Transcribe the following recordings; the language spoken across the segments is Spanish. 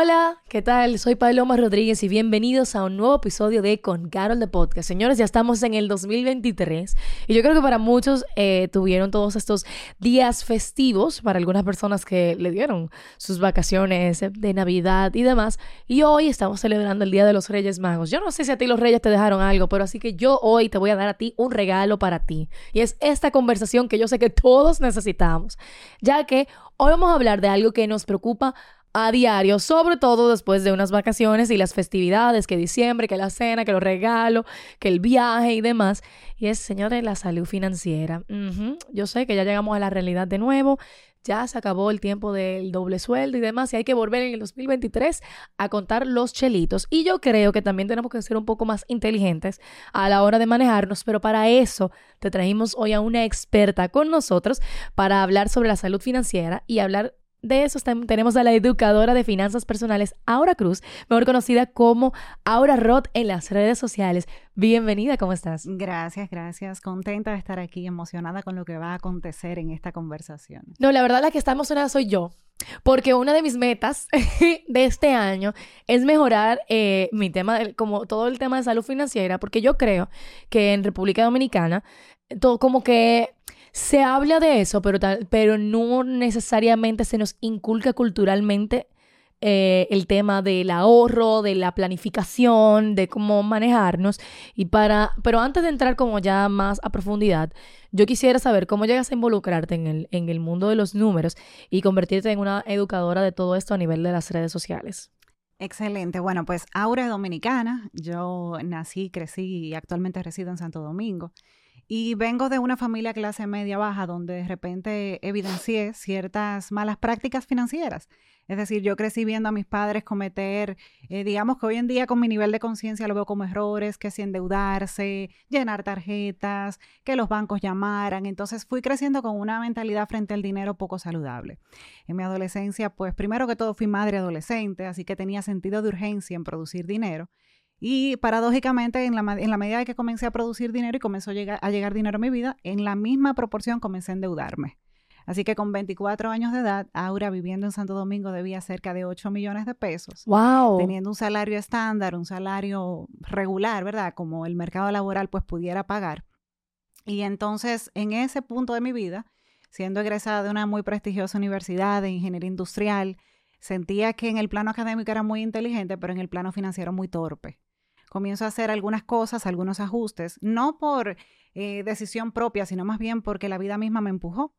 Hola, ¿qué tal? Soy Paloma Rodríguez y bienvenidos a un nuevo episodio de Con Carol de Podcast. Señores, ya estamos en el 2023 y yo creo que para muchos eh, tuvieron todos estos días festivos, para algunas personas que le dieron sus vacaciones de Navidad y demás. Y hoy estamos celebrando el Día de los Reyes Magos. Yo no sé si a ti los Reyes te dejaron algo, pero así que yo hoy te voy a dar a ti un regalo para ti. Y es esta conversación que yo sé que todos necesitamos, ya que hoy vamos a hablar de algo que nos preocupa a diario, sobre todo después de unas vacaciones y las festividades, que diciembre, que la cena, que los regalos, que el viaje y demás. Y es, señores, la salud financiera. Yo sé que ya llegamos a la realidad de nuevo, ya se acabó el tiempo del doble sueldo y demás, y hay que volver en el 2023 a contar los chelitos. Y yo creo que también tenemos que ser un poco más inteligentes a la hora de manejarnos, pero para eso te trajimos hoy a una experta con nosotros para hablar sobre la salud financiera y hablar de eso tenemos a la educadora de finanzas personales, Aura Cruz, mejor conocida como Aura Roth en las redes sociales. Bienvenida, ¿cómo estás? Gracias, gracias. Contenta de estar aquí, emocionada con lo que va a acontecer en esta conversación. No, la verdad la que está emocionada soy yo. Porque una de mis metas de este año es mejorar eh, mi tema, como todo el tema de salud financiera, porque yo creo que en República Dominicana, todo como que se habla de eso, pero, pero no necesariamente se nos inculca culturalmente eh, el tema del ahorro, de la planificación, de cómo manejarnos. Y para, pero antes de entrar como ya más a profundidad, yo quisiera saber cómo llegas a involucrarte en el, en el mundo de los números y convertirte en una educadora de todo esto a nivel de las redes sociales. Excelente. Bueno, pues Aura dominicana. Yo nací, crecí y actualmente resido en Santo Domingo. Y vengo de una familia clase media baja donde de repente evidencié ciertas malas prácticas financieras. Es decir, yo crecí viendo a mis padres cometer, eh, digamos que hoy en día con mi nivel de conciencia lo veo como errores, que si endeudarse, llenar tarjetas, que los bancos llamaran. Entonces fui creciendo con una mentalidad frente al dinero poco saludable. En mi adolescencia, pues primero que todo fui madre adolescente, así que tenía sentido de urgencia en producir dinero. Y paradójicamente, en la, en la medida que comencé a producir dinero y comenzó a llegar, a llegar dinero a mi vida, en la misma proporción comencé a endeudarme. Así que con 24 años de edad, Aura viviendo en Santo Domingo debía cerca de 8 millones de pesos. ¡Wow! Teniendo un salario estándar, un salario regular, ¿verdad? Como el mercado laboral pues pudiera pagar. Y entonces, en ese punto de mi vida, siendo egresada de una muy prestigiosa universidad de ingeniería industrial, sentía que en el plano académico era muy inteligente, pero en el plano financiero muy torpe comienzo a hacer algunas cosas, algunos ajustes, no por eh, decisión propia, sino más bien porque la vida misma me empujó.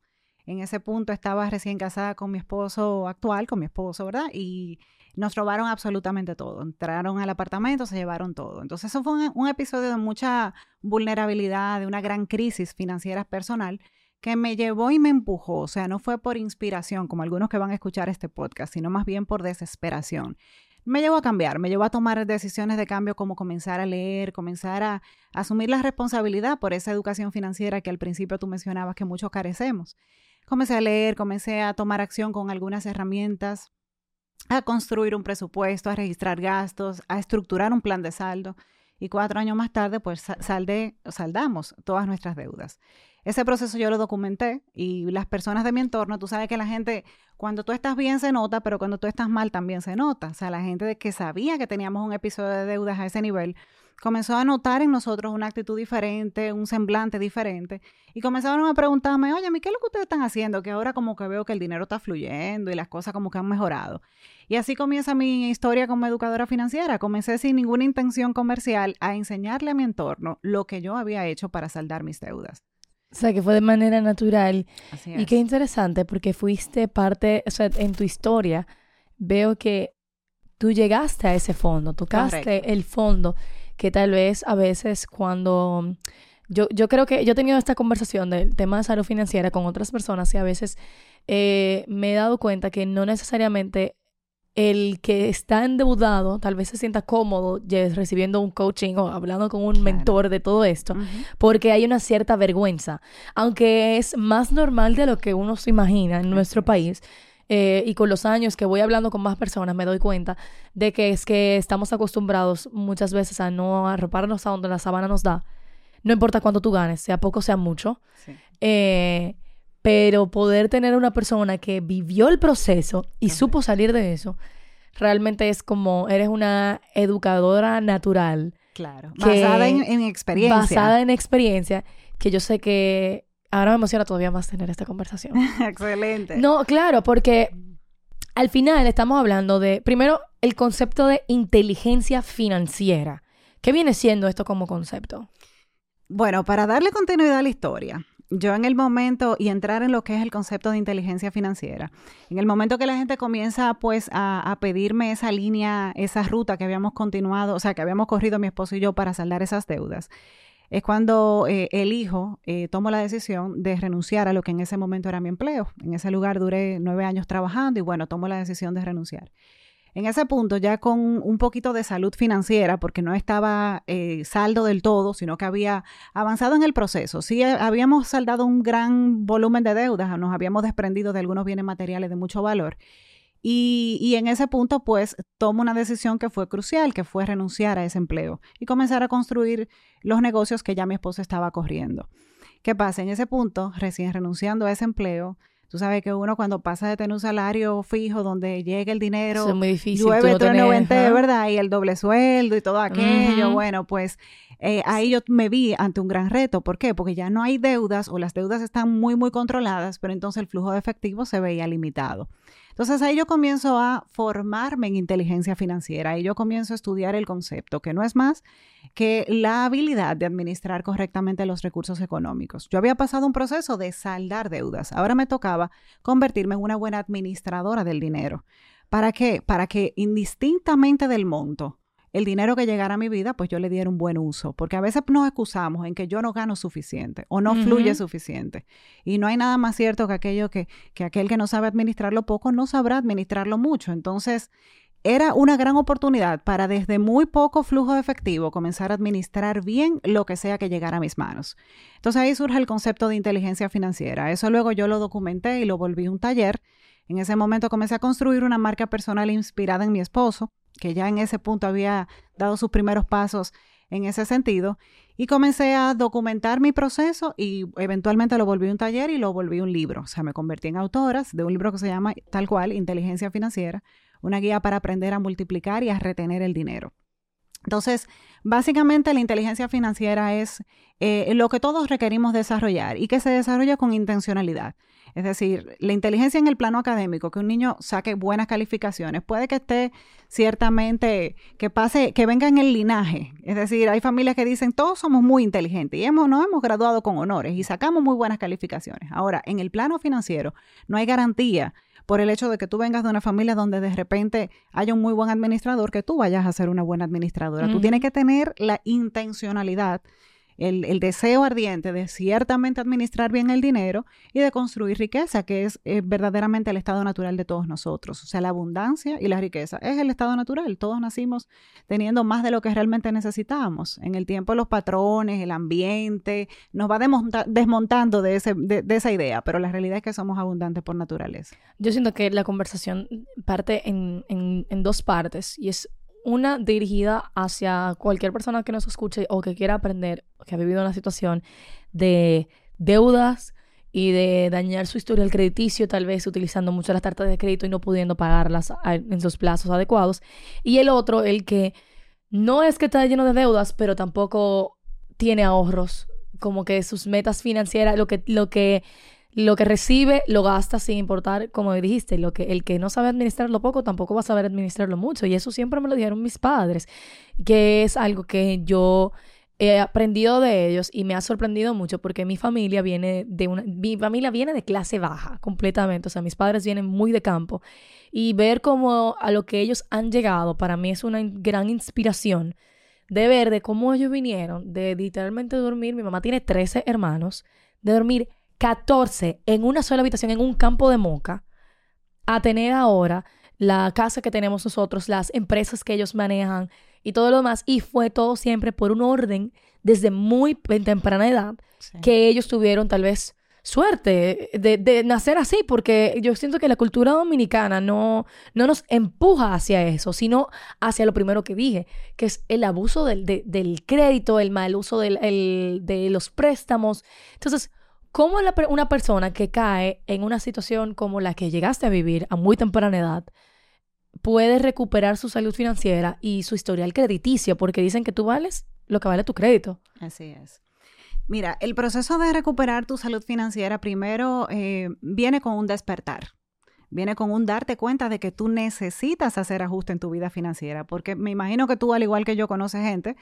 En ese punto estaba recién casada con mi esposo actual, con mi esposo, ¿verdad? Y nos robaron absolutamente todo. Entraron al apartamento, se llevaron todo. Entonces eso fue un, episodio de mucha vulnerabilidad, de una gran crisis financiera personal que me llevó y me empujó. O sea, no fue por inspiración, como algunos que van a escuchar este podcast, sino más bien por desesperación me llevó a cambiar, me llevó a tomar decisiones de cambio como comenzar a leer, comenzar a, asumir la responsabilidad por esa educación financiera que al principio tú mencionabas que muchos carecemos. Comencé a leer, comencé a tomar acción con algunas herramientas, a construir un presupuesto, a registrar gastos, a estructurar un plan de saldo y cuatro años más tarde pues saldé, saldamos todas nuestras deudas. Ese proceso yo lo documenté y las personas de mi entorno, tú sabes que la gente, cuando tú estás bien se nota, pero cuando tú estás mal también se nota. O sea, la gente que sabía que teníamos un episodio de deudas a ese nivel, comenzó a notar en nosotros una actitud diferente, un semblante diferente, y comenzaron a preguntarme, oye, ¿qué es lo que ustedes están haciendo? Que ahora como que veo que el dinero está fluyendo y las cosas como que han mejorado. Y así comienza mi historia como educadora financiera. Comencé sin ninguna intención comercial a enseñarle a mi entorno lo que yo había hecho para saldar mis deudas. O sea, que fue de manera natural. Y qué interesante, porque fuiste parte, o sea, en tu historia veo que tú llegaste a ese fondo, tocaste el fondo, que tal vez a veces cuando... Yo, yo creo que yo he tenido esta conversación del tema de salud financiera con otras personas y a veces eh, me he dado cuenta que no necesariamente el que está endeudado tal vez se sienta cómodo recibiendo un coaching o hablando con un mentor de todo esto, porque hay una cierta vergüenza, aunque es más normal de lo que uno se imagina en nuestro país. eh, y con los años que voy hablando con más personas me doy cuenta de que es que estamos acostumbrados muchas veces a no arroparnos a donde la sabana nos da. No importa cuánto tú ganes, sea poco, sea mucho. Eh, pero poder tener una persona que vivió el proceso y supo salir de eso, realmente es como eres una educadora natural. Claro. basada en, en, experiencia. Basada en experiencia, que yo sé que Ahora me emociona todavía más tener esta conversación. Excelente. No, claro, porque al final estamos hablando de, primero, el concepto de inteligencia financiera. ¿Qué viene siendo esto como concepto? Bueno, para darle continuidad a la historia, yo en el momento y entrar en lo que es el concepto de inteligencia financiera, en el momento que la gente comienza pues a, pedirme esa línea, esa ruta que habíamos continuado, o sea, que habíamos corrido mi esposo y yo para saldar esas deudas, es cuando eh, el hijo eh, tomó la decisión de renunciar a lo que en ese momento era mi empleo. En ese lugar duré nueve años trabajando y bueno, tomó la decisión de renunciar. En ese punto, ya con un poquito de salud financiera, porque no estaba eh, saldo del todo, sino que había avanzado en el proceso. Sí, habíamos saldado un gran volumen de deudas, nos habíamos desprendido de algunos bienes materiales de mucho valor. Y, en ese punto, pues, tomo una decisión que fue crucial, que fue renunciar a ese empleo y comenzar a construir los negocios que ya mi esposa estaba corriendo. ¿Qué pasa? En ese punto, recién renunciando a ese empleo, tú sabes que uno cuando pasa de tener un salario fijo donde llega el dinero, es muy difícil, llueve, trueno, ¿verdad? Y el doble sueldo y todo aquello, bueno, pues eh, ahí yo me vi ante un gran reto. ¿Por qué? Porque ya no hay deudas o las deudas están muy, muy controladas, pero entonces el flujo de efectivo se veía limitado. Entonces ahí yo comienzo a formarme en inteligencia financiera y yo comienzo a estudiar el concepto, que no es más que la habilidad de administrar correctamente los recursos económicos. Yo había pasado un proceso de saldar deudas, ahora me tocaba convertirme en una buena administradora del dinero. ¿Para qué? Para que indistintamente del monto, el dinero que llegara a mi vida, pues yo le diera un buen uso. Porque a veces nos excusamos en que yo no gano suficiente o no fluye suficiente. Y no hay nada más cierto que aquello que, que aquel que no sabe administrarlo poco no sabrá administrarlo mucho. Entonces, era una gran oportunidad para desde muy poco flujo de efectivo comenzar a administrar bien lo que sea que llegara a mis manos. Entonces ahí surge el concepto de inteligencia financiera. Eso luego yo lo documenté y lo volví un taller. En ese momento comencé a construir una marca personal inspirada en mi esposo que ya en ese punto había dado sus primeros pasos en ese sentido, y comencé a documentar mi proceso y eventualmente lo volví un taller y lo volví un libro. O sea, me convertí en autora de un libro que se llama tal cual, Inteligencia Financiera, una guía para aprender a multiplicar y a retener el dinero. Entonces, básicamente la inteligencia financiera es eh, lo que todos requerimos desarrollar y que se desarrolla con intencionalidad. Es decir, la inteligencia en el plano académico, que un niño saque buenas calificaciones, puede que esté ciertamente, que pase, que venga en el linaje. Es decir, hay familias que dicen, todos somos muy inteligentes y hemos, nos hemos graduado con honores y sacamos muy buenas calificaciones. Ahora, en el plano financiero, no hay garantía por el hecho de que tú vengas de una familia donde de repente haya un muy buen administrador, que tú vayas a ser una buena administradora. Tú tienes que tener la intencionalidad el, deseo ardiente de ciertamente administrar bien el dinero y de construir riqueza, que es eh, verdaderamente el estado natural de todos nosotros. O sea, la abundancia y la riqueza es el estado natural. Todos nacimos teniendo más de lo que realmente necesitamos. En el tiempo los patrones, el ambiente, nos va desmontando de, ese, de, esa idea, pero la realidad es que somos abundantes por naturaleza. Yo siento que la conversación parte en dos partes y es una dirigida hacia cualquier persona que nos escuche o que quiera aprender, que ha vivido una situación de deudas y de dañar su historial crediticio, tal vez utilizando mucho las tarjetas de crédito y no pudiendo pagarlas en sus plazos adecuados. Y el otro, el que no es que está lleno de deudas, pero tampoco tiene ahorros, como que sus metas financieras, lo que, lo que lo que recibe lo gasta sin importar, como dijiste, lo que el que no sabe administrarlo poco tampoco va a saber administrarlo mucho. Y eso siempre me lo dijeron mis padres, que es algo que yo he aprendido de ellos y me ha sorprendido mucho porque mi familia viene de una, mi familia viene de clase baja completamente, o sea, mis padres vienen muy de campo. Y ver cómo a lo que ellos han llegado para mí es una gran inspiración de ver de cómo ellos vinieron de literalmente dormir, mi mamá tiene 13 hermanos, de dormir 14 en una sola habitación en un campo de moca a tener ahora la casa que tenemos nosotros, las empresas que ellos manejan y todo lo demás. Y fue todo siempre por un orden desde muy temprana edad que ellos tuvieron tal vez suerte de, de, nacer así, porque yo siento que la cultura dominicana no, no nos empuja hacia eso, sino hacia lo primero que dije, que es el abuso del, del crédito, el mal uso del, el, de los préstamos. Entonces, ¿cómo una persona que cae en una situación como la que llegaste a vivir a muy temprana edad puede recuperar su salud financiera y su historial crediticio? Porque dicen que tú vales lo que vale tu crédito. Así es. Mira, el proceso de recuperar tu salud financiera primero eh, viene con un despertar. Viene con un darte cuenta de que tú necesitas hacer ajuste en tu vida financiera, porque me imagino que tú, al igual que yo, conoces gente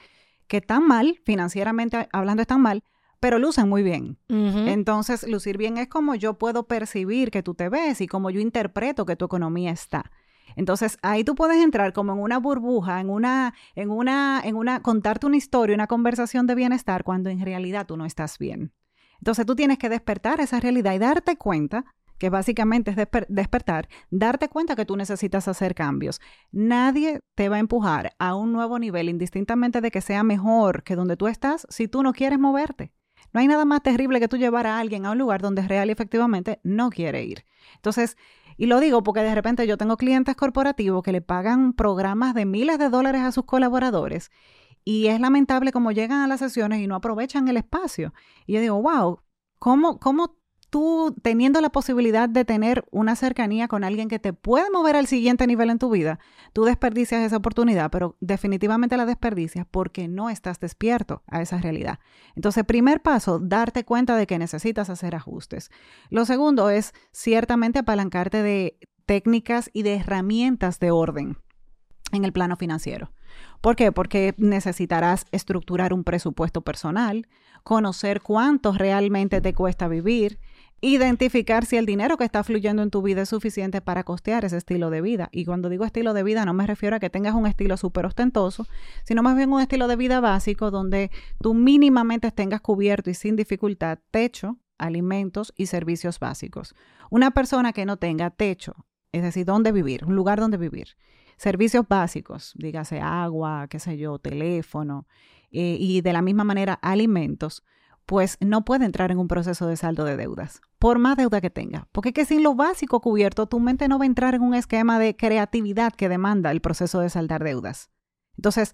que están mal, financieramente hablando están mal, pero lucen muy bien. Entonces, lucir bien es como yo puedo percibir que tú te ves y como yo interpreto que tu economía está. Entonces, ahí tú puedes entrar como en una burbuja, en una, en una, en una, contarte una historia, una conversación de bienestar cuando en realidad tú no estás bien. Entonces, tú tienes que despertar esa realidad y darte cuenta que básicamente es despertar, darte cuenta que tú necesitas hacer cambios. Nadie te va a empujar a un nuevo nivel, indistintamente de que sea mejor que donde tú estás, si tú no quieres moverte. No hay nada más terrible que tú llevar a alguien a un lugar donde real y efectivamente no quiere ir. Entonces, y lo digo porque de repente yo tengo clientes corporativos que le pagan programas de miles de dólares a sus colaboradores y es lamentable cómo llegan a las sesiones y no aprovechan el espacio. Y yo digo, wow, ¿cómo, cómo tú teniendo la posibilidad de tener una cercanía con alguien que te puede mover al siguiente nivel en tu vida, tú desperdicias esa oportunidad, pero definitivamente la desperdicias porque no estás despierto a esa realidad. Entonces, primer paso, darte cuenta de que necesitas hacer ajustes. Lo segundo es ciertamente apalancarte de técnicas y de herramientas de orden en el plano financiero. ¿Por qué? Porque necesitarás estructurar un presupuesto personal, conocer cuánto realmente te cuesta vivir, Identificar si el dinero que está fluyendo en tu vida es suficiente para costear ese estilo de vida. Y cuando digo estilo de vida no me refiero a que tengas un estilo súper ostentoso, sino más bien un estilo de vida básico donde tú mínimamente tengas cubierto y sin dificultad techo, alimentos y servicios básicos. Una persona que no tenga techo, es decir, dónde vivir, un lugar donde vivir, servicios básicos, dígase agua, qué sé yo, teléfono, eh, y de la misma manera alimentos, pues no puede entrar en un proceso de saldo de deudas, por más deuda que tenga. Porque que sin lo básico cubierto, tu mente no va a entrar en un esquema de creatividad que demanda el proceso de saldar deudas. Entonces,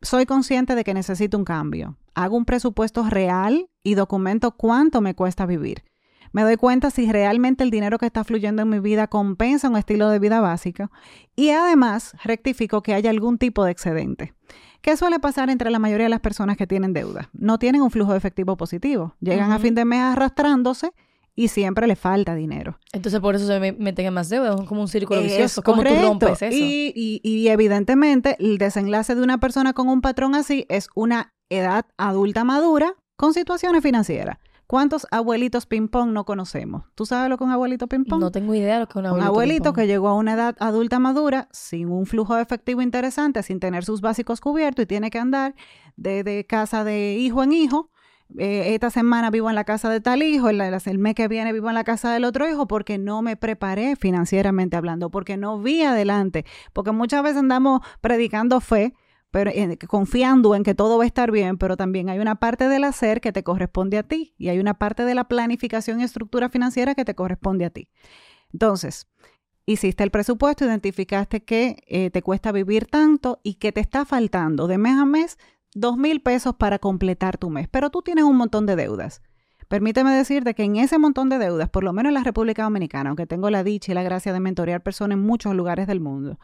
soy consciente de que necesito un cambio. Hago un presupuesto real y documento cuánto me cuesta vivir. Me doy cuenta si realmente el dinero que está fluyendo en mi vida compensa un estilo de vida básico y además rectifico que haya algún tipo de excedente. ¿Qué suele pasar entre la mayoría de las personas que tienen deuda? No tienen un flujo de efectivo positivo. Llegan a fin de mes arrastrándose y siempre le falta dinero. Entonces por eso se meten en más deuda, es como un círculo vicioso. ¿Cómo tú rompes eso? Y, y, evidentemente el desenlace de una persona con un patrón así es una edad adulta madura con situaciones financieras. ¿Cuántos abuelitos ping-pong no conocemos? ¿Tú sabes lo que es un abuelito ping-pong? No tengo idea de lo que es un abuelito. Un abuelito que llegó a una edad adulta madura sin un flujo de efectivo interesante, sin tener sus básicos cubiertos y tiene que andar de, casa de hijo en hijo. Eh, esta semana vivo en la casa de tal hijo, el, el mes que viene vivo en la casa del otro hijo porque no me preparé financieramente hablando, porque no vi adelante, porque muchas veces andamos predicando fe, pero confiando en que todo va a estar bien, pero también hay una parte del hacer que te corresponde a ti y hay una parte de la planificación y estructura financiera que te corresponde a ti. Entonces, hiciste el presupuesto, identificaste que eh, te cuesta vivir tanto y que te está faltando de mes a mes dos mil pesos para completar tu mes, pero tú tienes un montón de deudas. Permíteme decirte que en ese montón de deudas, por lo menos en la República Dominicana, aunque tengo la dicha y la gracia de mentorear personas en muchos lugares del mundo,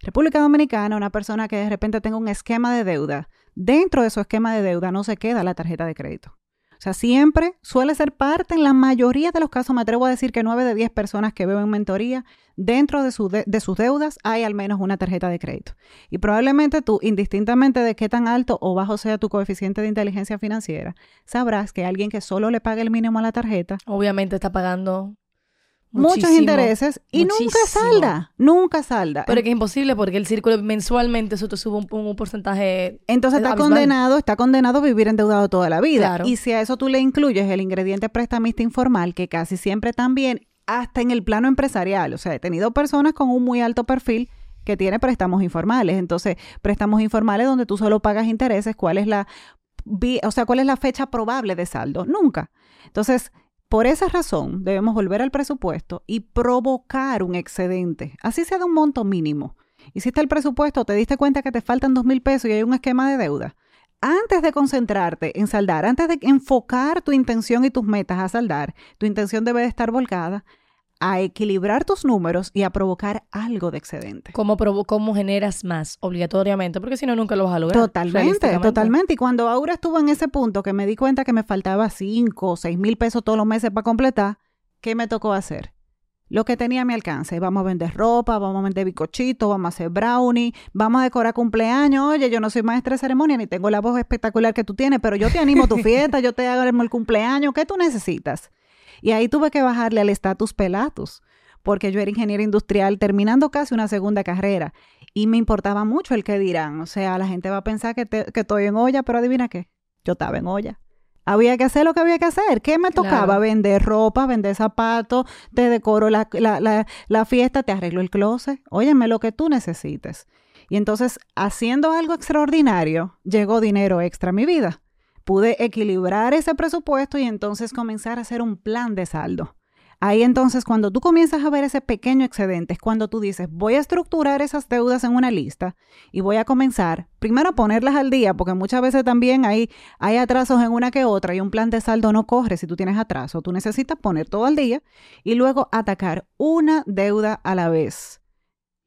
República Dominicana, una persona que de repente tenga un esquema de deuda, dentro de su esquema de deuda no se queda la tarjeta de crédito. O sea, siempre suele ser parte, en la mayoría de los casos, me atrevo a decir que 9 de 10 personas que veo en mentoría, dentro de, de, sus deudas hay al menos una tarjeta de crédito. Y probablemente tú, indistintamente de qué tan alto o bajo sea tu coeficiente de inteligencia financiera, sabrás que alguien que solo le paga el mínimo a la tarjeta. Obviamente está pagando muchos intereses y nunca salda, nunca salda. Pero que es imposible porque el círculo mensualmente eso te sube un, porcentaje. Entonces está condenado, está condenado a vivir endeudado toda la vida. Y si a eso tú le incluyes el ingrediente prestamista informal, que casi siempre también, hasta en el plano empresarial, o sea, he tenido personas con un muy alto perfil que tiene préstamos informales. Entonces, préstamos informales donde tú solo pagas intereses, ¿cuál es la o sea, cuál es la fecha probable de saldo? Nunca. Entonces, Por esa razón, debemos volver al presupuesto y provocar un excedente, así sea de un monto mínimo. Hiciste el presupuesto, te diste cuenta que te faltan dos mil pesos y hay un esquema de deuda. Antes de concentrarte en saldar, antes de enfocar tu intención y tus metas a saldar, tu intención debe de estar volcada a equilibrar tus números y a provocar algo de excedente. ¿Cómo, cómo generas más? Obligatoriamente, porque si no, nunca lo vas a lograr. Totalmente, totalmente. Y cuando Aura estuvo en ese punto que me di cuenta que me faltaba 5 o 6 mil pesos todos los meses para completar, ¿qué me tocó hacer? Lo que tenía a mi alcance. Vamos a vender ropa, vamos a vender bicochito, vamos a hacer brownie, vamos a decorar cumpleaños. Oye, yo no soy maestra de ceremonia ni tengo la voz espectacular que tú tienes, pero yo te animo a tu fiesta, yo te hago el cumpleaños. ¿Qué tú necesitas? Y ahí tuve que bajarle al estatus pelatus, porque yo era ingeniero industrial terminando casi una segunda carrera y me importaba mucho el que dirán. O sea, la gente va a pensar que, que estoy en olla, pero adivina qué, yo estaba en olla. Había que hacer lo que había que hacer. ¿Qué me tocaba? Vender ropa, vender zapatos, te decoro la, la, la, fiesta, te arreglo el closet. Óyeme lo que tú necesites. Y entonces, haciendo algo extraordinario, llegó dinero extra a mi vida pude equilibrar ese presupuesto y entonces comenzar a hacer un plan de saldo. Ahí entonces cuando tú comienzas a ver ese pequeño excedente es cuando tú dices, voy a estructurar esas deudas en una lista y voy a comenzar primero a ponerlas al día, porque muchas veces también hay, hay atrasos en una que otra y un plan de saldo no corre si tú tienes atraso. Tú necesitas poner todo al día y luego atacar una deuda a la vez.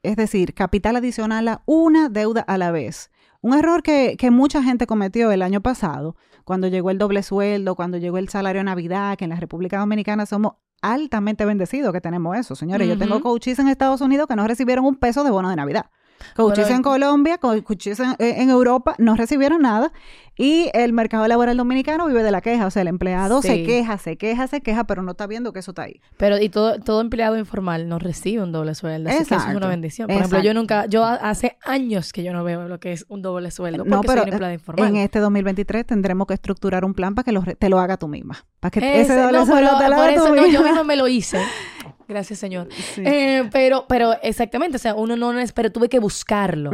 Es decir, capital adicional a una deuda a la vez. Un error que, que mucha gente cometió el año pasado cuando llegó el doble sueldo, cuando llegó el salario Navidad, que en la República Dominicana somos altamente bendecidos que tenemos eso, señores. Yo tengo coaches en Estados Unidos que no recibieron un peso de bono de Navidad. Coaches en Colombia, coaches en, en, Europa no recibieron nada y el mercado laboral dominicano vive de la queja. O sea, el empleado se queja, se queja, se queja, pero no está viendo que eso está ahí. Pero y todo, todo empleado informal no recibe un doble sueldo. Así que eso es una bendición. Por ejemplo, yo nunca, yo hace años que yo no veo lo que es un doble sueldo. Porque no, pero soy un empleado informal. en este 2023 tendremos que estructurar un plan para que te lo haga tú misma. Para que ese, doble sueldo te lo haga tú no, yo mismo me lo hice. Gracias, Señor. Eh, pero, pero exactamente, o sea, uno no es, pero tuve que buscarlo.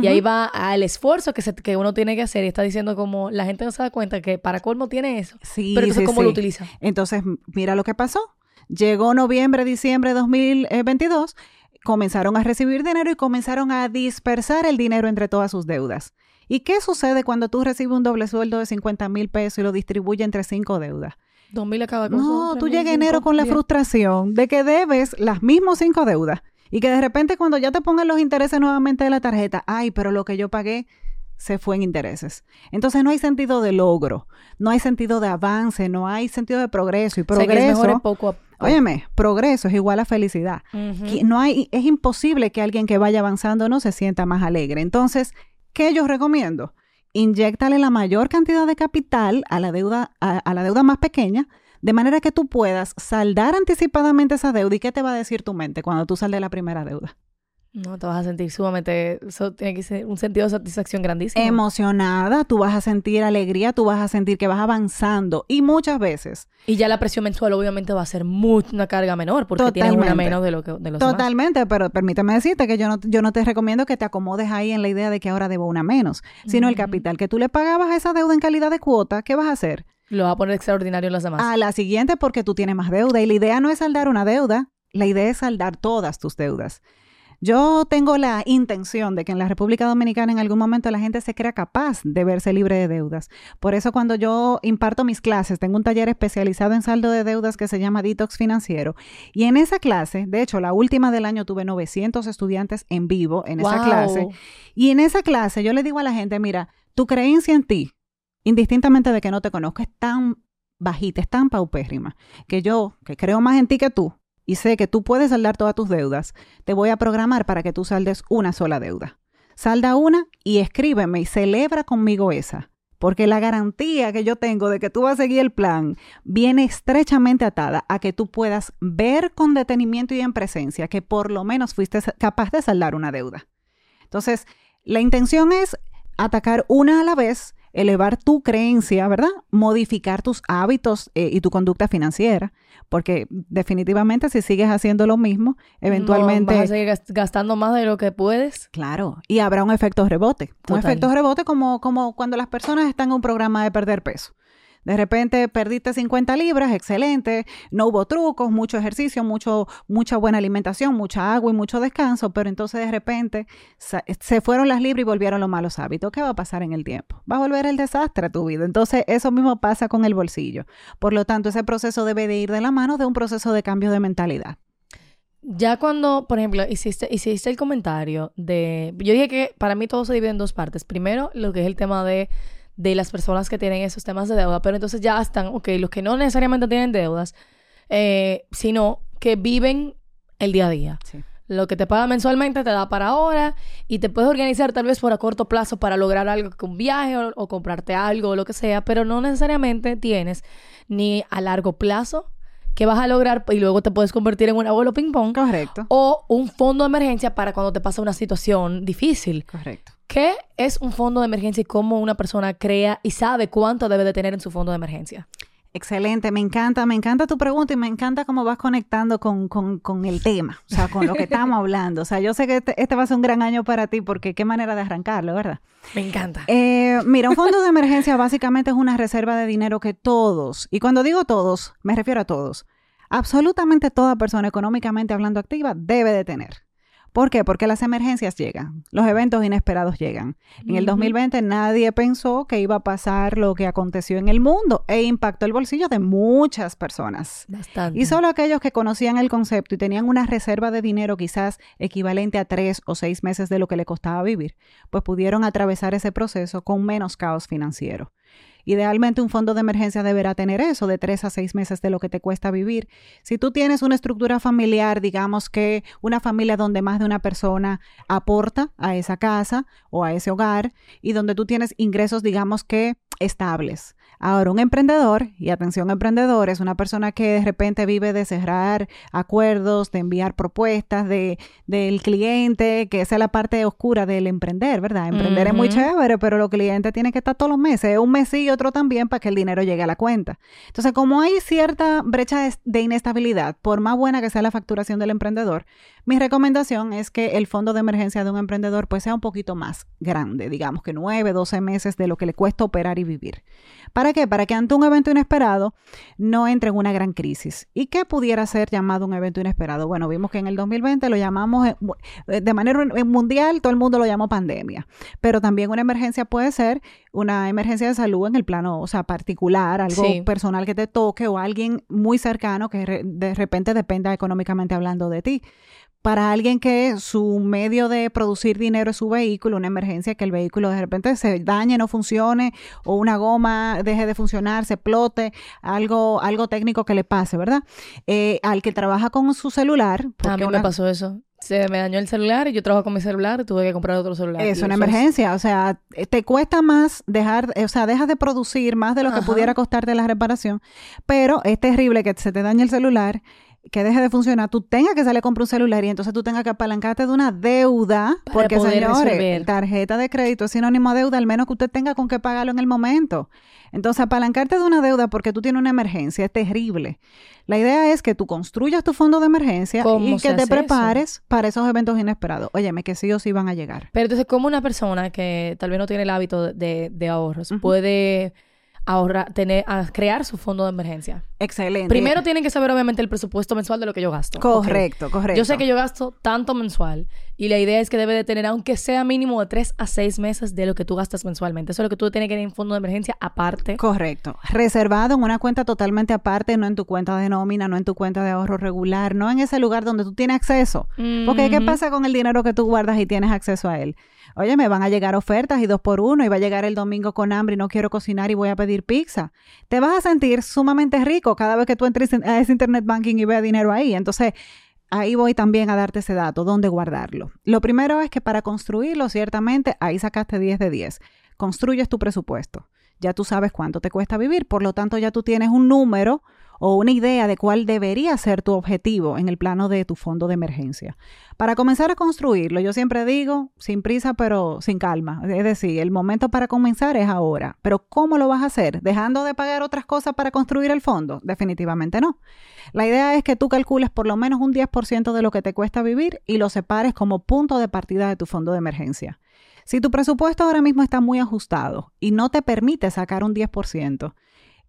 Y ahí va al esfuerzo que, se, que uno tiene que hacer. Y está diciendo como la gente no se da cuenta que para colmo tiene eso. Sí, pero entonces, ¿cómo lo utiliza? Entonces, mira lo que pasó. Llegó noviembre, diciembre de 2022, comenzaron a recibir dinero y comenzaron a dispersar el dinero entre todas sus deudas. ¿Y qué sucede cuando tú recibes un doble sueldo de 50 mil pesos y lo distribuyes entre cinco deudas? No, tú llegas enero con la frustración de que debes las mismas cinco deudas y que de repente cuando ya te pongan los intereses nuevamente de la tarjeta, ay, pero lo que yo pagué se fue en intereses. Entonces no hay sentido de logro, no hay sentido de avance, no hay sentido de progreso y progreso. es poco a Óyeme, progreso es igual a felicidad. No hay, es imposible que alguien que vaya avanzando no se sienta más alegre. Entonces, ¿qué yo recomiendo? Inyectale la mayor cantidad de capital a la deuda, a, la deuda más pequeña, de manera que tú puedas saldar anticipadamente esa deuda. ¿Y qué te va a decir tu mente cuando tú saldes la primera deuda? No, te vas a sentir sumamente, eso tiene que ser un sentido de satisfacción grandísimo. Emocionada, tú vas a sentir alegría, tú vas a sentir que vas avanzando y muchas veces. Y ya la presión mensual obviamente va a ser una carga menor porque tienes una menos de lo que de los Totalmente, pero permíteme decirte que yo no, yo no te recomiendo que te acomodes ahí en la idea de que ahora debo una menos, sino el capital que tú le pagabas a esa deuda en calidad de cuota, ¿qué vas a hacer? Lo va a poner extraordinario en las demás. A la siguiente porque tú tienes más deuda y la idea no es saldar una deuda, la idea es saldar todas tus deudas. Yo tengo la intención de que en la República Dominicana en algún momento la gente se crea capaz de verse libre de deudas. Por eso cuando yo imparto mis clases, tengo un taller especializado en saldo de deudas que se llama Detox Financiero. Y en esa clase, de hecho, la última del año tuve 900 estudiantes en vivo en esa clase. Y en esa clase yo le digo a la gente, mira, tu creencia en ti, indistintamente de que no te conozca, es tan bajita, es tan paupérrima, que yo, que creo más en ti que tú, y sé que tú puedes saldar todas tus deudas, te voy a programar para que tú saldes una sola deuda. Salda una y escríbeme y celebra conmigo esa. Porque la garantía que yo tengo de que tú vas a seguir el plan viene estrechamente atada a que tú puedas ver con detenimiento y en presencia que por lo menos fuiste capaz de saldar una deuda. Entonces, la intención es atacar una a la vez, elevar tu creencia, ¿verdad? Modificar tus hábitos eh, y tu conducta financiera porque definitivamente si sigues haciendo lo mismo, eventualmente... vas a seguir gastando más de lo que puedes. Claro, y habrá un efecto rebote. Un efecto rebote como, como cuando las personas están en un programa de perder peso. De repente perdiste 50 libras, excelente, no hubo trucos, mucho ejercicio, mucho, mucha buena alimentación, mucha agua y mucho descanso, pero entonces de repente se fueron las libras y volvieron los malos hábitos. ¿Qué va a pasar en el tiempo? Va a volver el desastre a tu vida. Entonces eso mismo pasa con el bolsillo. Por lo tanto, ese proceso debe de ir de la mano de un proceso de cambio de mentalidad. Ya cuando, por ejemplo, hiciste, hiciste el comentario de... Yo dije que para mí todo se divide en dos partes. Primero, lo que es el tema de de las personas que tienen esos temas de deuda, pero entonces ya están, ok, los que no necesariamente tienen deudas, eh, sino que viven el día a día. Lo que te paga mensualmente te da para ahora y te puedes organizar tal vez por a corto plazo para lograr algo, que un viaje o, o comprarte algo o lo que sea, pero no necesariamente tienes ni a largo plazo que vas a lograr y luego te puedes convertir en un abuelo ping pong. Correcto. O un fondo de emergencia para cuando te pasa una situación difícil. Correcto. ¿Qué es un fondo de emergencia y cómo una persona crea y sabe cuánto debe de tener en su fondo de emergencia? Excelente, me encanta, me encanta tu pregunta y me encanta cómo vas conectando con, el tema, o sea, con lo que estamos hablando. O sea, yo sé que este, este, va a ser un gran año para ti porque qué manera de arrancarlo, ¿verdad? Me encanta. Eh, mira, un fondo de emergencia básicamente es una reserva de dinero que todos, y cuando digo todos, me refiero a todos, absolutamente toda persona económicamente hablando activa debe de tener. ¿Por qué? Porque las emergencias llegan, los eventos inesperados llegan. En el 2020 nadie pensó que iba a pasar lo que aconteció en el mundo e impactó el bolsillo de muchas personas. Bastante. Y solo aquellos que conocían el concepto y tenían una reserva de dinero quizás equivalente a tres o seis meses de lo que le costaba vivir, pues pudieron atravesar ese proceso con menos caos financiero. Idealmente un fondo de emergencia deberá tener eso, de tres a seis meses de lo que te cuesta vivir. Si tú tienes una estructura familiar, digamos que una familia donde más de una persona aporta a esa casa o a ese hogar y donde tú tienes ingresos, digamos que estables. Ahora, un emprendedor, y atención emprendedor, es una persona que de repente vive de cerrar acuerdos, de enviar propuestas de, del cliente, que esa es la parte oscura del emprender, ¿verdad? Emprender es muy chévere, pero los clientes tienen que estar todos los meses, un mes y otro también para que el dinero llegue a la cuenta. Entonces, como hay cierta brecha de inestabilidad, por más buena que sea la facturación del emprendedor, mi recomendación es que el fondo de emergencia de un emprendedor pues sea un poquito más grande, digamos que 9, 12 meses de lo que le cuesta operar y vivir. ¿Para qué? Para que ante un evento inesperado no entre en una gran crisis. ¿Y qué pudiera ser llamado un evento inesperado? Bueno, vimos que en el 2020 lo llamamos eh, eh, de manera mundial, todo el mundo lo llamó pandemia, pero también una emergencia puede ser una emergencia de salud en el plano, o sea, particular, algo personal que te toque o alguien muy cercano que de repente dependa económicamente hablando de ti para alguien que su medio de producir dinero es su vehículo, una emergencia que el vehículo de repente se dañe, no funcione, o una goma deje de funcionar, se explote, algo, algo técnico que le pase, ¿verdad? Eh, al que trabaja con su celular. A mí me pasó eso. Se me dañó el celular y yo trabajo con mi celular y tuve que comprar otro celular. Es una emergencia, o sea, te cuesta más dejar, o sea, dejas de producir más de lo que pudiera costarte la reparación, pero es terrible que se te dañe el celular que deje de funcionar, tú tengas que salir a comprar un celular y entonces tú tengas que apalancarte de una deuda, porque señores, tarjeta de crédito es sinónimo de deuda, al menos que usted tenga con qué pagarlo en el momento. Entonces, apalancarte de una deuda porque tú tienes una emergencia es terrible. La idea es que tú construyas tu fondo de emergencia y que te prepares para esos eventos inesperados. Óyeme, que sí o sí van a llegar. Pero entonces, ¿cómo una persona que tal vez no tiene el hábito de, ahorros puede ahorrar, tener, a crear su fondo de emergencia. Excelente. Primero tienen que saber obviamente el presupuesto mensual de lo que yo gasto. Correcto, correcto. Yo sé que yo gasto tanto mensual y la idea es que debe de tener aunque sea mínimo de tres a seis meses de lo que tú gastas mensualmente. Eso es lo que tú tienes que tener en fondo de emergencia aparte. Correcto. Reservado en una cuenta totalmente aparte, no en tu cuenta de nómina, no en tu cuenta de ahorro regular, no en ese lugar donde tú tienes acceso. Porque ¿qué pasa con el dinero que tú guardas y tienes acceso a él? Oye, me van a llegar ofertas y dos por uno y va a llegar el domingo con hambre y no quiero cocinar y voy a pedir pizza. Te vas a sentir sumamente rico cada vez que tú entres a ese internet banking y veas dinero ahí. Entonces, ahí voy también a darte ese dato, dónde guardarlo. Lo primero es que para construirlo, ciertamente, ahí sacaste 10 de 10. Construyes tu presupuesto. Ya tú sabes cuánto te cuesta vivir, por lo tanto ya tú tienes un número o una idea de cuál debería ser tu objetivo en el plano de tu fondo de emergencia. Para comenzar a construirlo, yo siempre digo, sin prisa pero sin calma. Es decir, el momento para comenzar es ahora. Pero ¿cómo lo vas a hacer? ¿Dejando de pagar otras cosas para construir el fondo? Definitivamente no. La idea es que tú calcules por lo menos un 10% de lo que te cuesta vivir y lo separes como punto de partida de tu fondo de emergencia. Si tu presupuesto ahora mismo está muy ajustado y no te permite sacar un 10%,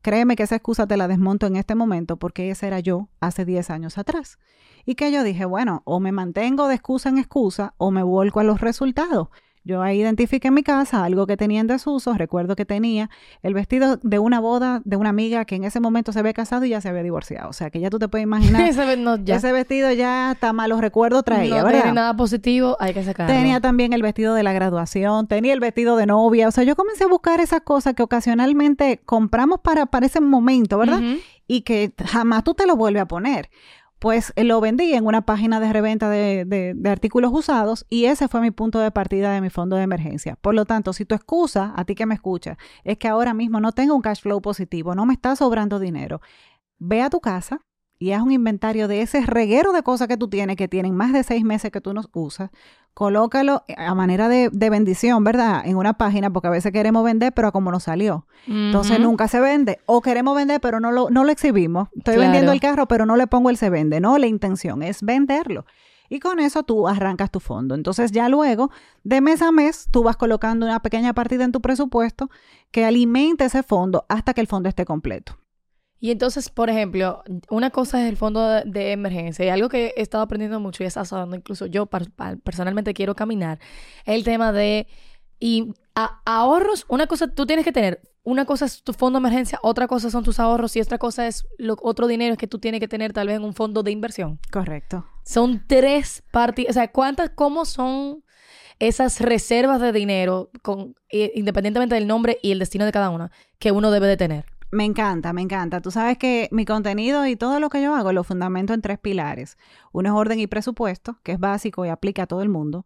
Créeme que esa excusa te la desmonto en este momento porque ese era yo hace 10 años atrás. Y que yo dije, bueno, o me mantengo de excusa en excusa o me vuelco a los resultados. Yo ahí identifiqué en mi casa algo que tenía en desuso. Recuerdo que tenía el vestido de una boda de una amiga que en ese momento se había casado y ya se había divorciado. O sea, que ya tú te puedes imaginar. ese, vestido ya está malos recuerdos traía, no tenía nada positivo, hay que sacarlo. Tenía también el vestido de la graduación, tenía el vestido de novia. O sea, yo comencé a buscar esas cosas que ocasionalmente compramos para, para ese momento, ¿verdad? Y que jamás tú te lo vuelves a poner pues eh, lo vendí en una página de reventa de, artículos usados y ese fue mi punto de partida de mi fondo de emergencia. Por lo tanto, si tu excusa, a ti que me escuchas, es que ahora mismo no tengo un cash flow positivo, no me está sobrando dinero, ve a tu casa, y haz un inventario de ese reguero de cosas que tú tienes, que tienen más de seis meses que tú no usas, colócalo a manera de, bendición, ¿verdad? En una página, porque a veces queremos vender, pero como no salió. Entonces nunca se vende. O queremos vender, pero no lo, no lo exhibimos. Estoy vendiendo el carro, pero no le pongo el se vende. No, la intención es venderlo. Y con eso tú arrancas tu fondo. Entonces ya luego, de mes a mes, tú vas colocando una pequeña partida en tu presupuesto que alimente ese fondo hasta que el fondo esté completo. Y entonces, por ejemplo, una cosa es el fondo de, emergencia y algo que he estado aprendiendo mucho y es hasta donde incluso yo personalmente quiero caminar, es el tema de y ahorros. Una cosa tú tienes que tener, una cosa es tu fondo de emergencia, otra cosa son tus ahorros y otra cosa es lo, otro dinero que tú tienes que tener tal vez en un fondo de inversión. Correcto. Son tres partes, o sea, ¿cuántas, cómo son esas reservas de dinero, con, eh, independientemente del nombre y el destino de cada una, que uno debe de tener? Me encanta, me encanta. Tú sabes que mi contenido y todo lo que yo hago lo fundamento en tres pilares. Uno es orden y presupuesto, que es básico y aplica a todo el mundo.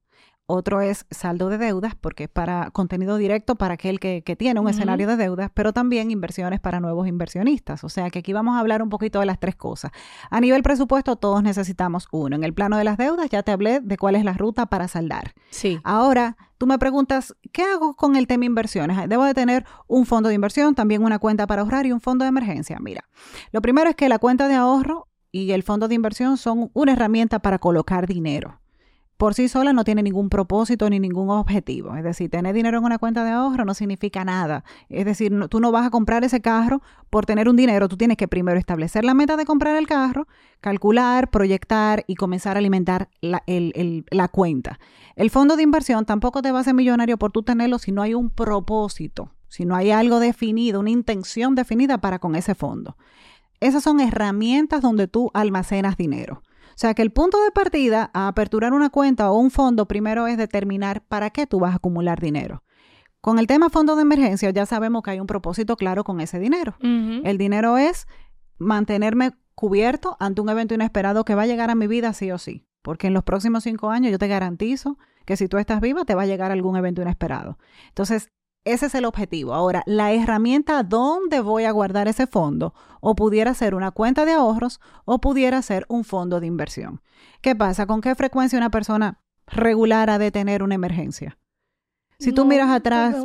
Otro es saldo de deudas, porque es para contenido directo para aquel que, tiene un escenario de deudas, pero también inversiones para nuevos inversionistas. O sea que aquí vamos a hablar un poquito de las tres cosas. A nivel presupuesto, todos necesitamos uno. En el plano de las deudas, ya te hablé de cuál es la ruta para saldar. Sí. Ahora, tú me preguntas, ¿qué hago con el tema inversiones? Debo de tener un fondo de inversión, también una cuenta para ahorrar y un fondo de emergencia. Mira, lo primero es que la cuenta de ahorro y el fondo de inversión son una herramienta para colocar dinero por sí sola no tiene ningún propósito ni ningún objetivo. Es decir, tener dinero en una cuenta de ahorro no significa nada. Es decir, tú no vas a comprar ese carro por tener un dinero. Tú tienes que primero establecer la meta de comprar el carro, calcular, proyectar y comenzar a alimentar la, la cuenta. El fondo de inversión tampoco te va a hacer millonario por tú tenerlo si no hay un propósito, si no hay algo definido, una intención definida para con ese fondo. Esas son herramientas donde tú almacenas dinero. O sea que el punto de partida a aperturar una cuenta o un fondo primero es determinar para qué tú vas a acumular dinero. Con el tema fondo de emergencia ya sabemos que hay un propósito claro con ese dinero. El dinero es mantenerme cubierto ante un evento inesperado que va a llegar a mi vida sí o sí. Porque en los próximos cinco años yo te garantizo que si tú estás viva te va a llegar algún evento inesperado. Entonces, ese es el objetivo. Ahora, la herramienta dónde voy a guardar ese fondo o pudiera ser una cuenta de ahorros o pudiera ser un fondo de inversión. ¿Qué pasa? ¿Con qué frecuencia una persona regular ha de tener una emergencia? Si tú miras atrás...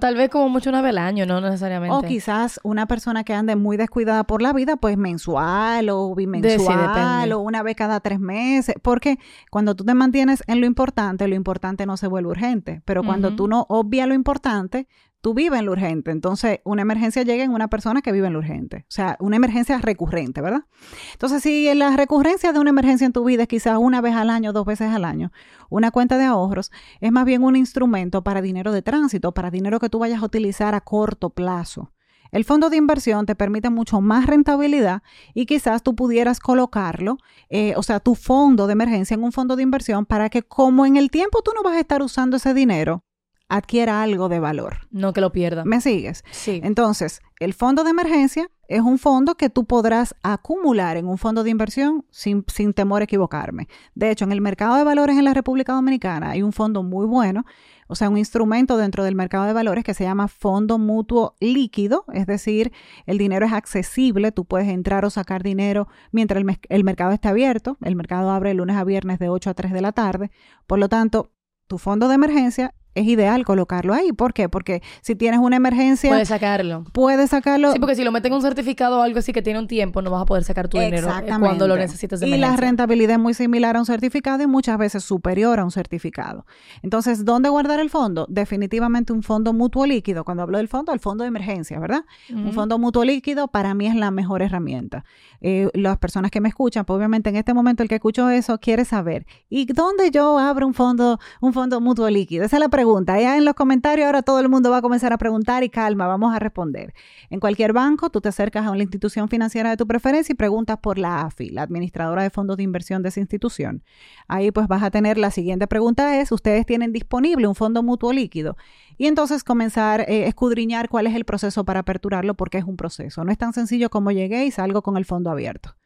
tal vez como mucho una vez al año, no necesariamente. O quizás una persona que ande muy descuidada por la vida, pues mensual o bimensual o una vez cada tres meses. Porque cuando tú te mantienes en lo importante, lo importante no se vuelve urgente. Pero cuando tú no obvias lo importante, tú vives en lo urgente. Entonces, una emergencia llega en una persona que vive en lo urgente. O sea, una emergencia recurrente, ¿verdad? Entonces, si la recurrencia de una emergencia en tu vida es quizás una vez al año, dos veces al año, una cuenta de ahorros es más bien un instrumento para dinero de tránsito, para dinero que tú vayas a utilizar a corto plazo. El fondo de inversión te permite mucho más rentabilidad y quizás tú pudieras colocarlo, eh, o sea, tu fondo de emergencia en un fondo de inversión para que como en el tiempo tú no vas a estar usando ese dinero, adquiera algo de valor. No que lo pierda. ¿Me sigues? Sí. Entonces, el fondo de emergencia es un fondo que tú podrás acumular en un fondo de inversión sin, sin, temor a equivocarme. De hecho, en el mercado de valores en la República Dominicana hay un fondo muy bueno, o sea, un instrumento dentro del mercado de valores que se llama fondo mutuo líquido, es decir, el dinero es accesible, tú puedes entrar o sacar dinero mientras el, el mercado está abierto, el mercado abre de lunes a viernes de 8 a 3 de la tarde, por lo tanto, tu fondo de emergencia es ideal colocarlo ahí. ¿Por qué? Porque si tienes una emergencia... Puedes sacarlo. Puedes sacarlo. Sí, porque si lo meten en un certificado o algo así que tiene un tiempo, no vas a poder sacar tu dinero eh, cuando lo necesites de Y la rentabilidad es muy similar a un certificado y muchas veces superior a un certificado. Entonces, ¿dónde guardar el fondo? Definitivamente un fondo mutuo líquido. Cuando hablo del fondo, el fondo de emergencia, ¿verdad? Un fondo mutuo líquido para mí es la mejor herramienta. Eh, las personas que me escuchan, pues obviamente en este momento el que escuchó eso quiere saber, ¿y dónde yo abro un fondo, un fondo mutuo líquido? Esa es la pregunta. Ya en los comentarios ahora todo el mundo va a comenzar a preguntar y calma, vamos a responder. En cualquier banco, tú te acercas a una institución financiera de tu preferencia y preguntas por la AFI, la administradora de fondos de inversión de esa institución. Ahí pues vas a tener la siguiente pregunta es, ¿ustedes tienen disponible un fondo mutuo líquido? Y entonces comenzar a eh, escudriñar cuál es el proceso para aperturarlo porque es un proceso. No es tan sencillo como llegué y salgo con el fondo abierto.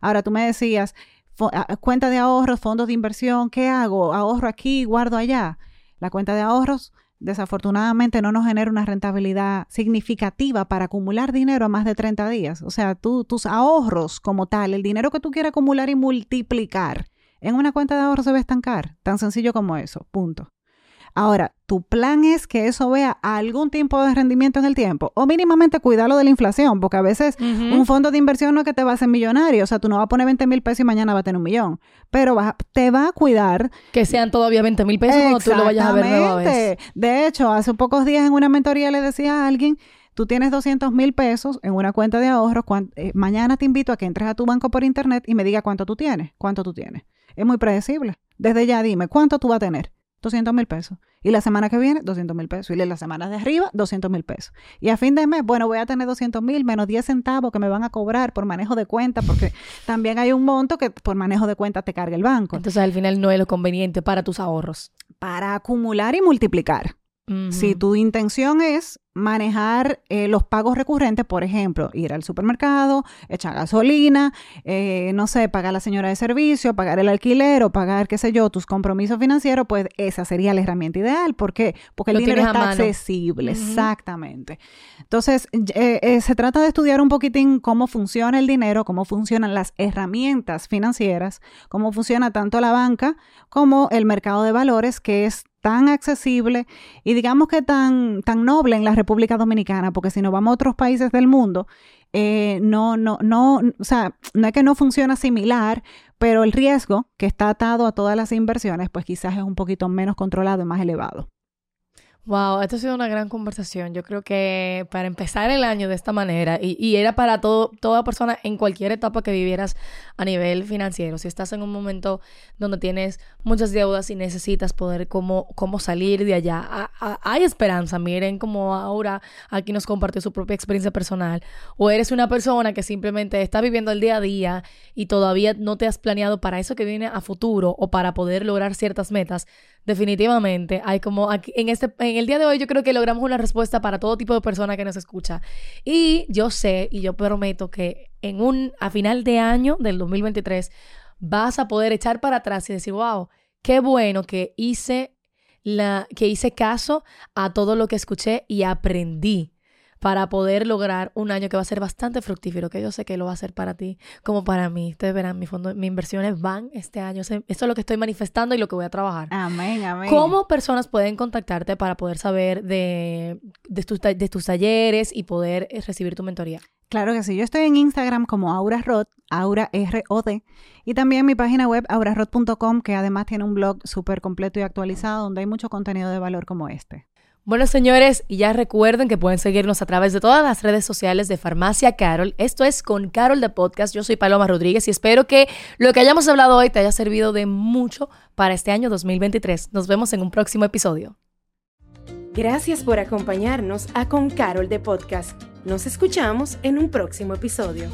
Ahora tú me decías, cuenta de ahorros, fondos de inversión, ¿qué hago? ¿Ahorro aquí, guardo allá? La cuenta de ahorros desafortunadamente no nos genera una rentabilidad significativa para acumular dinero a más de 30 días. O sea, tú, tus ahorros como tal, el dinero que tú quieres acumular y multiplicar en una cuenta de ahorros se va a estancar. Tan sencillo como eso. Punto. Ahora, tu plan es que eso vea algún tipo de rendimiento en el tiempo o mínimamente cuidarlo de la inflación, porque a veces un fondo de inversión no es que te va a hacer millonario, o sea, tú no vas a poner 20 mil pesos y mañana va a tener un millón, pero te va a cuidar. Que sean todavía 20 mil pesos cuando tú lo vayas a ver nueva vez. De hecho, hace pocos días en una mentoría le decía a alguien, tú tienes 200 mil pesos en una cuenta de ahorros, eh, mañana te invito a que entres a tu banco por internet y me diga cuánto tú tienes, cuánto tú tienes. Es muy predecible. Desde ya dime, ¿cuánto tú vas a tener? 200 mil pesos. Y la semana que viene, 200 mil pesos. Y las semanas de arriba, 200 mil pesos. Y a fin de mes, bueno, voy a tener 200 mil menos 10 centavos que me van a cobrar por manejo de cuenta, porque también hay un monto que por manejo de cuenta te carga el banco. Entonces, al final no es lo conveniente para tus ahorros. Para acumular y multiplicar. Si tu intención es manejar eh, los pagos recurrentes, por ejemplo, ir al supermercado, echar gasolina, eh, no sé, pagar a la señora de servicio, pagar el alquiler o pagar, qué sé yo, tus compromisos financieros, pues esa sería la herramienta ideal. ¿Por qué? Porque el dinero está accesible, exactamente. Entonces, eh, se trata de estudiar un poquitín cómo funciona el dinero, cómo funcionan las herramientas financieras, cómo funciona tanto la banca como el mercado de valores, que es tan accesible y digamos que tan, tan noble en la República Dominicana, porque si nos vamos a otros países del mundo, eh, no, no, no, o sea, no es que no funciona similar, pero el riesgo que está atado a todas las inversiones, pues quizás es un poquito menos controlado y más elevado. Wow, esto ha sido una gran conversación. Yo creo que para empezar el año de esta manera, y, era para todo, toda persona en cualquier etapa que vivieras a nivel financiero, si estás en un momento donde tienes muchas deudas y necesitas poder cómo, cómo salir de allá, hay esperanza. Miren cómo ahora aquí nos compartió su propia experiencia personal. O eres una persona que simplemente está viviendo el día a día y todavía no te has planeado para eso que viene a futuro o para poder lograr ciertas metas definitivamente hay como aquí, en este en el día de hoy yo creo que logramos una respuesta para todo tipo de persona que nos escucha. Y yo sé y yo prometo que en un a final de año del 2023 vas a poder echar para atrás y decir wow qué bueno que hice la que hice caso a todo lo que escuché y aprendí para poder lograr un año que va a ser bastante fructífero, que yo sé que lo va a ser para ti como para mí. Ustedes verán, mi fondo, mis inversiones van este año. Esto es lo que estoy manifestando y lo que voy a trabajar. Amén, amén. ¿Cómo personas pueden contactarte para poder saber de, de, tus, de tus talleres y poder eh, recibir tu mentoría? Claro que sí, yo estoy en Instagram como Aura Rod, Aura R-O-D, y también mi página web aurarod.com, que además tiene un blog súper completo y actualizado donde hay mucho contenido de valor como este. Bueno, señores, y ya recuerden que pueden seguirnos a través de todas las redes sociales de Farmacia Carol. Esto es con Carol de Podcast. Yo soy Paloma Rodríguez y espero que lo que hayamos hablado hoy te haya servido de mucho para este año 2023. Nos vemos en un próximo episodio. Gracias por acompañarnos a Con Carol de Podcast. Nos escuchamos en un próximo episodio.